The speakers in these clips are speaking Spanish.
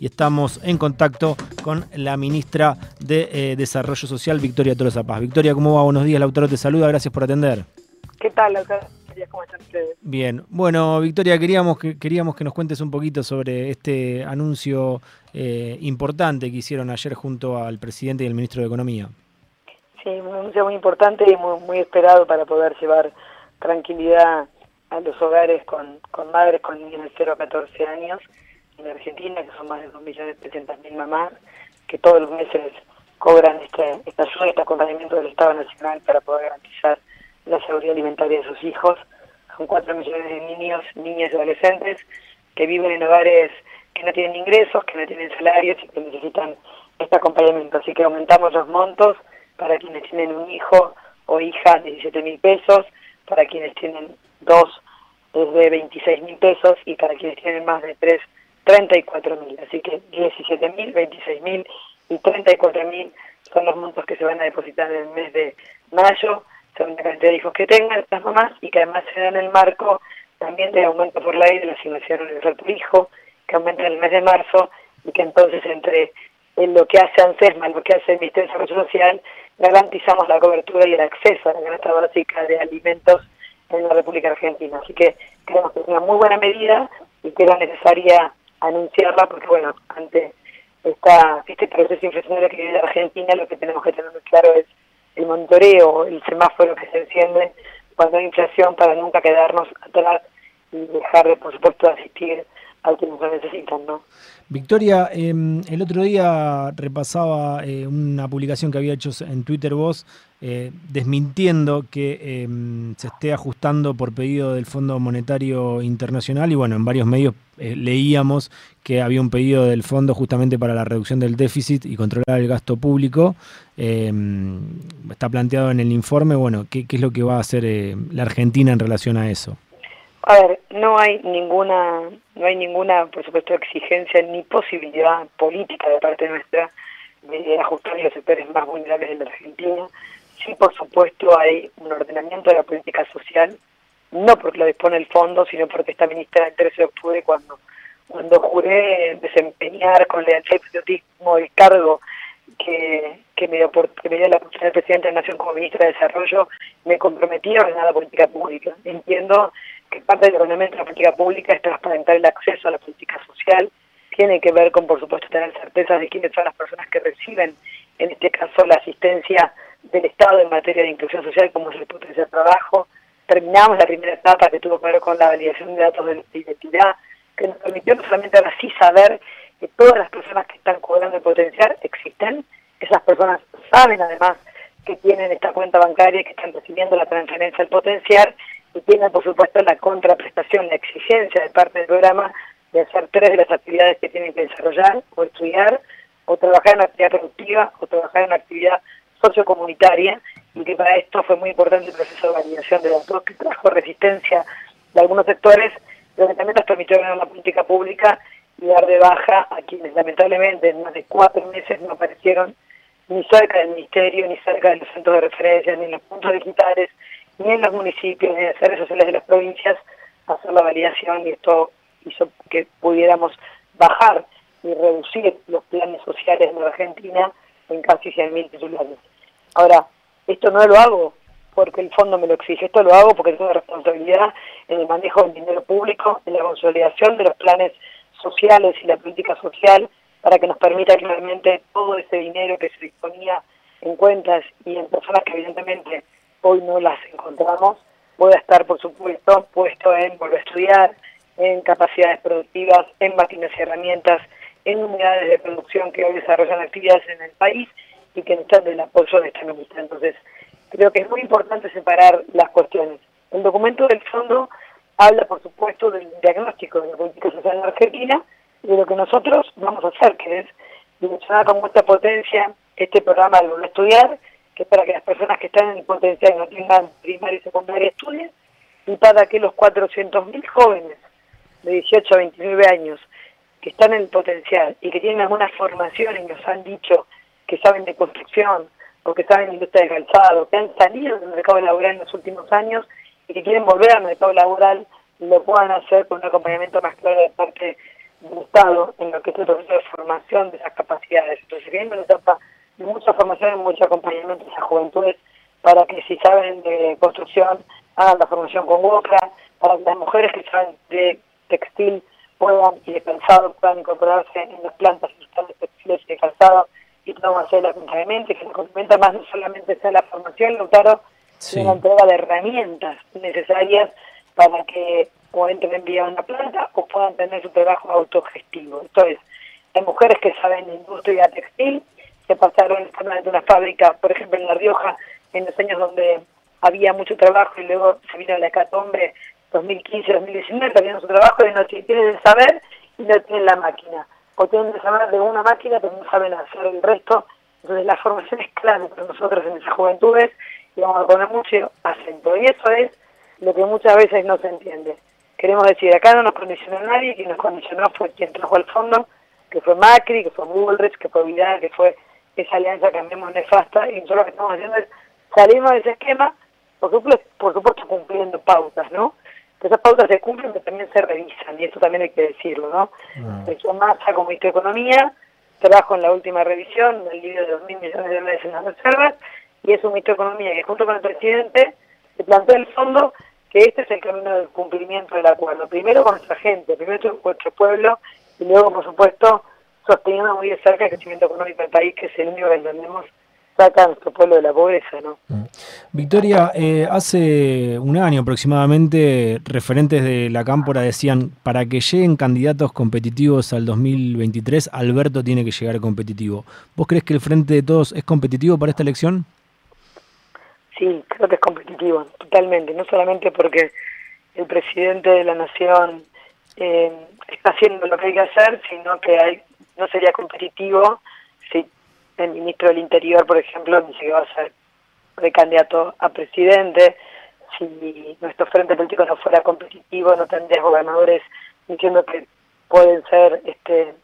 y estamos en contacto con la ministra de eh, Desarrollo Social, Victoria Tolosa Paz. Victoria, ¿cómo va? Buenos días, Lautaro te saluda, gracias por atender. ¿Qué tal, Lautaro? ¿Cómo están ustedes? Bien, bueno, Victoria, queríamos que, queríamos que nos cuentes un poquito sobre este anuncio eh, importante que hicieron ayer junto al presidente y el ministro de Economía. Sí, un anuncio muy importante y muy, muy esperado para poder llevar tranquilidad a los hogares con, con madres con niños de 0 a 14 años en Argentina, que son más de 2.300.000 mamás, que todos los meses cobran este, esta ayuda, este acompañamiento del Estado Nacional para poder garantizar la seguridad alimentaria de sus hijos. Son 4 millones de niños, niñas y adolescentes que viven en hogares que no tienen ingresos, que no tienen salarios y que necesitan este acompañamiento. Así que aumentamos los montos para quienes tienen un hijo o hija, 17 mil pesos, para quienes tienen dos, desde 26 mil pesos y para quienes tienen más de tres, 34 mil. Así que 17 mil, 26 mil y 34 mil son los montos que se van a depositar en el mes de mayo, según la cantidad de hijos que tengan las mamás y que además se dan el marco también de aumento por ley de la asignación universal por hijo, que aumenta en el mes de marzo y que entonces entre en lo que hace ANSESMA, lo que hace el Ministerio de Desarrollo Social, garantizamos la cobertura y el acceso a la canasta básica de alimentos en la República Argentina. Así que creemos que es una muy buena medida y que era necesaria anunciarla porque, bueno, ante esta, este proceso inflacionario que vive la Argentina, lo que tenemos que tener muy claro es el monitoreo, el semáforo que se enciende cuando hay inflación para nunca quedarnos atrás y dejar de, por supuesto, asistir Victoria, em, el otro día repasaba eh, una publicación que había hecho en Twitter vos, eh, desmintiendo que em, se esté ajustando por pedido del Fondo Monetario Internacional y bueno, en varios medios eh, leíamos que había un pedido del fondo justamente para la reducción del déficit y controlar el gasto público. Em, está planteado en el informe, bueno, ¿qué, ¿qué, es lo que va a hacer la Argentina en relación a eso? A ver, no hay ninguna, no hay ninguna, por supuesto, exigencia ni posibilidad política de parte nuestra de ajustar los sectores más vulnerables de la Argentina. Sí, por supuesto, hay un ordenamiento de la política social, no porque lo dispone el fondo, sino porque está ministra el 13 de octubre cuando cuando juré desempeñar con lealtad y patriotismo el cargo que, que, me dio por, que me dio la oportunidad del presidente de la Nación como ministra de Desarrollo, me comprometí a ordenar la política pública. Entiendo que parte del ordenamiento de la política pública es transparentar el acceso a la política social, tiene que ver con, por supuesto, tener certeza de quiénes son las personas que reciben, en este caso, la asistencia del Estado en materia de inclusión social, como es el potencial de trabajo. Terminamos la primera etapa que tuvo que ver con la validación de datos de identidad, que nos permitió no solamente ahora sí saber que todas las personas que están cobrando el potencial existen, esas personas saben además que tienen esta cuenta bancaria, que están recibiendo la transferencia del potencial y tienen por supuesto la contraprestación, la exigencia de parte del programa de hacer tres de las actividades que tienen que desarrollar o estudiar o trabajar en actividad productiva o trabajar en actividad sociocomunitaria y que para esto fue muy importante el proceso de validación de datos que trajo resistencia de algunos sectores, pero que también nos permitió ganar la política pública y dar de baja a quienes lamentablemente en más de cuatro meses no aparecieron ni cerca del ministerio, ni cerca de los centros de referencia, ni en los puntos digitales, ni en los municipios, ni en las redes sociales de las provincias, hacer la validación y esto hizo que pudiéramos bajar y reducir los planes sociales de la Argentina en casi 100.000 titulares. Ahora, esto no lo hago porque el fondo me lo exige, esto lo hago porque tengo responsabilidad en el manejo del dinero público, en la consolidación de los planes sociales y la política social para que nos permita claramente todo ese dinero que se disponía en cuentas y en personas que evidentemente hoy no las encontramos, pueda estar, por supuesto, puesto en volver a estudiar, en capacidades productivas, en máquinas y herramientas, en unidades de producción que hoy desarrollan actividades en el país y que necesitan del apoyo de esta ministra. Entonces, creo que es muy importante separar las cuestiones. El documento del fondo habla, por supuesto, del diagnóstico de la política social en Argentina y de lo que nosotros vamos a hacer, que es dimensionar con mucha potencia este programa de volver a estudiar, que es para que las personas que están en potencial no tengan primaria y secundaria estudien, y para que los 400.000 jóvenes de 18 a 29 años que están en potencial y que tienen alguna formación y nos han dicho que saben de construcción o que saben de industria de calzado, que han salido del mercado laboral en los últimos años y que quieren volver al mercado laboral, lo puedan hacer con un acompañamiento más claro de parte del Estado en lo que es el proceso de formación de esas capacidades. Entonces, viene una etapa mucha formación y mucho acompañamiento a esas juventudes para que si saben de construcción hagan la formación con boca, para que las mujeres que saben de textil puedan y de calzado puedan incorporarse en las plantas industriales textiles y de calzado y puedan hacer el acompañamiento, que el acompañamiento más no solamente sea la formación, Lautaro, sino la entrega de herramientas necesarias para que o entren vía una planta o puedan tener su trabajo autogestivo. Entonces, hay mujeres que saben de industria textil, que pasaron de una fábrica, por ejemplo en La Rioja, en los años donde había mucho trabajo y luego se vino la hecatombe 2015-2019, tenían su trabajo y no tienen el saber y no tienen la máquina. O tienen el saber de una máquina pero no saben hacer el resto. Entonces la formación es clave para nosotros en esas juventudes y vamos a poner mucho acento. Y eso es lo que muchas veces no se entiende. Queremos decir, acá no nos condicionó nadie, quien nos condicionó fue quien trajo al fondo, que fue Macri, que fue Bullrich, que fue Vidal, que fue esa alianza que andemos nefasta, y nosotros lo que estamos haciendo es salimos de ese esquema, por supuesto, por supuesto cumpliendo pautas, ¿no? Esas pautas se cumplen, pero también se revisan, y eso también hay que decirlo, ¿no? Uh Massa como ministro de Economía, trabajo en la última revisión del libro de 2.000 millones de dólares en las reservas, y es un ministro de Economía que junto con el presidente se plantea el fondo que este es el camino del cumplimiento del acuerdo. Primero con nuestra gente, primero con nuestro pueblo, y luego, por supuesto, sosteniendo muy de cerca el crecimiento económico del país, que es el único que entendemos saca a nuestro pueblo de la pobreza, ¿no? Mm. Victoria, eh, hace un año aproximadamente, referentes de la Cámpora decían, para que lleguen candidatos competitivos al 2023, Alberto tiene que llegar competitivo. ¿Vos crees que el Frente de Todos es competitivo para esta elección? Sí, creo que es competitivo, totalmente. No solamente porque el presidente de la Nación eh, está haciendo lo que hay que hacer, sino que hay, no sería competitivo si el ministro del Interior, por ejemplo, ni siquiera va a ser precandidato a presidente. Si nuestro frente político no fuera competitivo, no tendría gobernadores diciendo que pueden ser este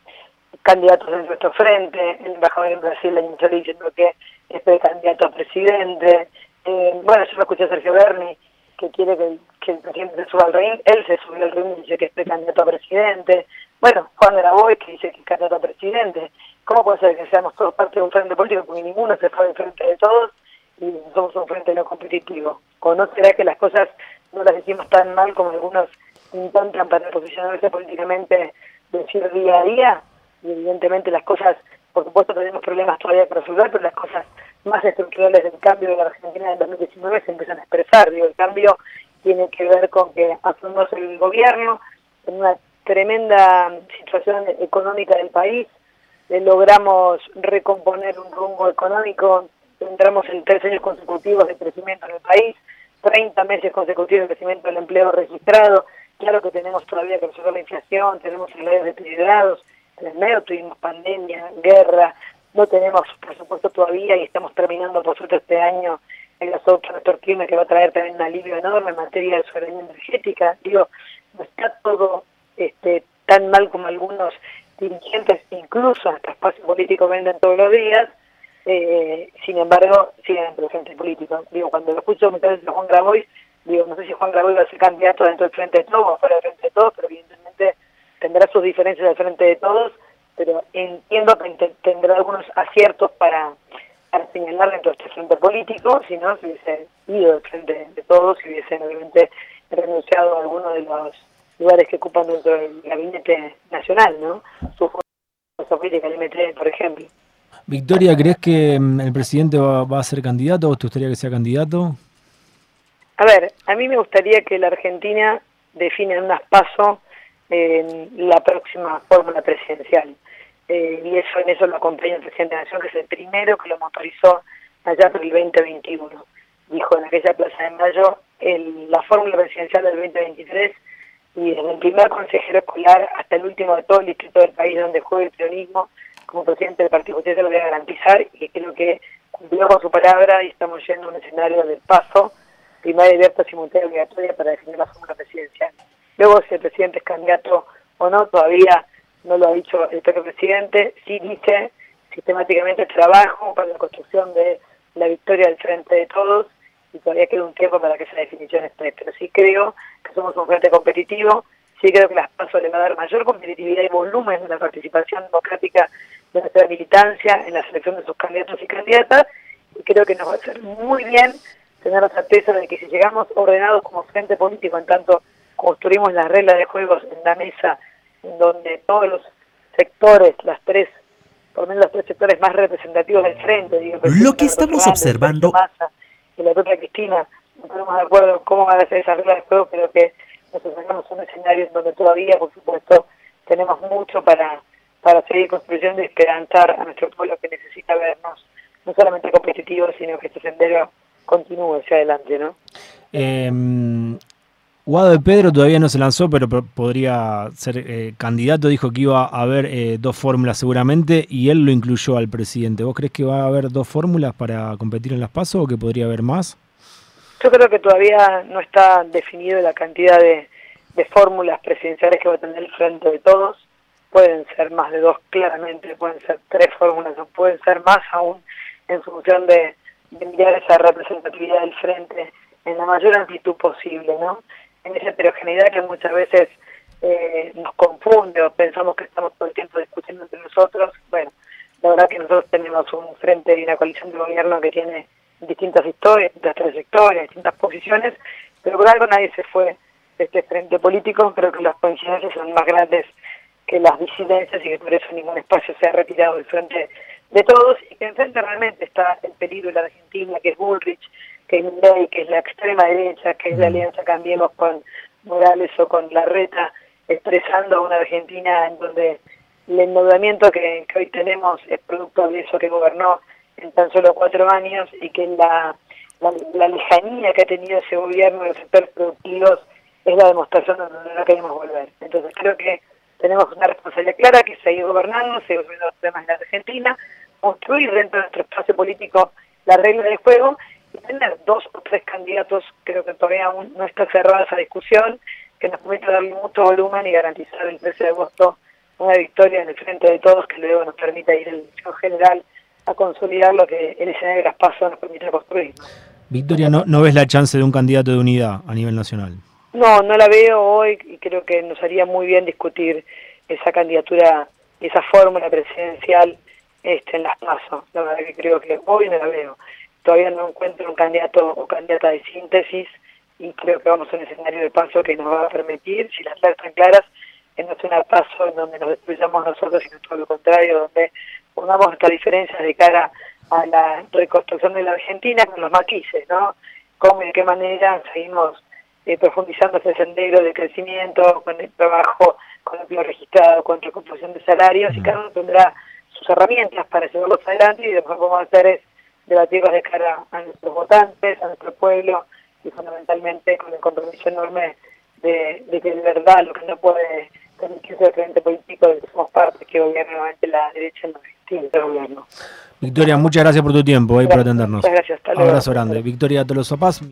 candidatos en nuestro frente, el embajador en Brasil año diciendo que es precandidato a presidente. Eh, bueno, yo lo escuché a Sergio Berni, que quiere que, el presidente se suba al ring, él se subió al ring y dice que es precandidato a presidente. Bueno, Juan de la Boy que dice que es candidato a presidente. ¿Cómo puede ser que seamos todos parte de un frente político? Porque ninguno se fue frente de todos y somos un frente no competitivo. ¿O no será que las cosas no las decimos tan mal como algunos intentan para posicionarse políticamente decir día a día? Y evidentemente las cosas, por supuesto tenemos problemas todavía que resolver, pero las cosas más estructurales del cambio de la Argentina del 2019 se empiezan a expresar. Digo, el cambio tiene que ver con que asumimos el gobierno en una tremenda situación económica del país, logramos recomponer un rumbo económico, entramos en tres años consecutivos de crecimiento en el país, 30 meses consecutivos de crecimiento del empleo registrado, claro que tenemos todavía que resolver la inflación, tenemos salarios deteriorados, en el medio tuvimos pandemia, guerra, no tenemos presupuesto todavía y estamos terminando por suerte este año el gasoducto clima que va a traer también un alivio enorme en materia de soberanía energética. Digo, está todo este, tan mal como algunos dirigentes, incluso hasta espacio político, venden todos los días, eh, sin embargo, siguen en presente político. Digo, cuando lo escucho me de Juan Grabois, digo, no sé si Juan Grabois va a ser candidato dentro del Frente de Todos o fuera del Frente de Todos, pero evidentemente tendrá sus diferencias del Frente de Todos, pero entiendo que tendrá algunos aciertos para, para señalar dentro de este Frente político, si no, se hubiese ido del Frente de Todos y hubiesen obviamente renunciado a alguno de los lugares que ocupan dentro del gabinete nacional, ¿no? Su fuerza política, el MT, por ejemplo. Victoria, ¿crees que mm, el presidente va, a ser candidato o te gustaría que sea candidato? A ver, a mí me gustaría que la Argentina define en unas pasos en la próxima fórmula presidencial. Eh, y eso en eso lo acompaña el presidente de la Nación, que es el primero que lo motorizó allá por el 2021. Dijo en aquella Plaza de Mayo, el, la fórmula presidencial del 2023 y desde el primer consejero escolar hasta el último de todo el distrito del país donde juega el peronismo, como presidente del Partido Justicialista lo voy a garantizar y creo que cumplió con su palabra y estamos yendo a un escenario del paso, primaria abierta, simultánea obligatoria para definir la fórmula presidencial. Luego, si el presidente es candidato o no, todavía no lo ha dicho el propio presidente, sí dice sistemáticamente trabajo para la construcción de la victoria del frente de todos y todavía queda un tiempo para que esa definición esté. Pero sí creo que somos un frente competitivo, sí creo que las PASO le va a dar mayor competitividad y volumen en la participación democrática de nuestra militancia en la selección de sus candidatos y candidatas, y creo que nos va a hacer muy bien tener la certeza de que si llegamos ordenados como frente político, en tanto construimos las reglas de juegos en la mesa, en donde todos los sectores, las tres, por lo menos los tres sectores más representativos del frente, digo, lo que estamos observando... y la propia Cristina, no estamos de acuerdo en cómo van a ser esas reglas de juego, pero que nos sacamos un escenario en donde todavía, por supuesto, tenemos mucho para, para seguir construyendo y esperanzar a nuestro pueblo que necesita vernos no solamente competitivos, sino que este sendero continúe hacia adelante, ¿no? Eh, Guado de Pedro todavía no se lanzó, pero podría ser eh, candidato. Dijo que iba a haber eh, dos fórmulas seguramente y él lo incluyó al presidente. ¿Vos crees que va a haber dos fórmulas para competir en las PASO o que podría haber más? Yo creo que todavía no está definido la cantidad de, fórmulas presidenciales que va a tener el frente de todos. Pueden ser más de dos, claramente, pueden ser tres fórmulas o pueden ser más aún en función de, de esa representatividad del frente en la mayor amplitud posible, ¿no? En esa heterogeneidad que muchas veces eh, nos confunde o pensamos que estamos todo el tiempo discutiendo entre nosotros. Bueno, la verdad que nosotros tenemos un frente y una coalición de gobierno que tiene distintas historias, distintas trayectorias, distintas posiciones, pero por algo nadie se fue de este frente político, creo que las coincidencias son más grandes que las disidencias y que por eso ningún espacio se ha retirado del frente de todos y que enfrente realmente está el peligro de la Argentina, que es Bullrich, que es que es la extrema derecha, que es la alianza Cambiemos con Morales o con Larreta, expresando a una Argentina en donde el endeudamiento que, hoy tenemos es producto de eso que gobernó en tan solo cuatro años y que la, la, lejanía que ha tenido ese gobierno de los sectores productivos es la demostración de donde no queremos volver. Entonces creo que tenemos una responsabilidad clara que seguir gobernando, seguir gobernando los temas en la Argentina, construir dentro de nuestro espacio político las reglas del juego tener dos o tres candidatos, creo que todavía aún no está cerrada esa discusión, que nos permita darle mucho volumen y garantizar el 13 de agosto una victoria en el frente de todos que luego nos permita ir en general a consolidar lo que el escenario de las pasos nos permite construir. Victoria, ¿no, ¿no ves la chance de un candidato de unidad a nivel nacional? No, no la veo hoy y creo que nos haría muy bien discutir esa candidatura, esa fórmula presidencial este, en las pasos. La verdad que creo que hoy no la veo. Todavía no encuentro un candidato o candidata de síntesis y creo que vamos a un escenario de paso que nos va a permitir, si las reglas están claras, en no sea un paso en donde nos destruyamos nosotros, sino todo lo contrario, donde pongamos estas diferencias de cara a la reconstrucción de la Argentina con los matices, ¿no? Cómo y de qué manera seguimos eh, profundizando ese sendero de crecimiento, con el trabajo, con el empleo registrado, con recomposición de salarios, y cada uno tendrá sus herramientas para llevarlos adelante y después vamos a hacer es debatirlos de cara a nuestros votantes, a nuestro pueblo y fundamentalmente con el compromiso enorme de, que de verdad lo que no puede permitirse el frente político de que somos parte que gobierna nuevamente la derecha en el gobierno. Victoria, muchas gracias por tu tiempo y por atendernos. Muchas gracias. Hasta Un abrazo grande. Victoria Tolosa Paz.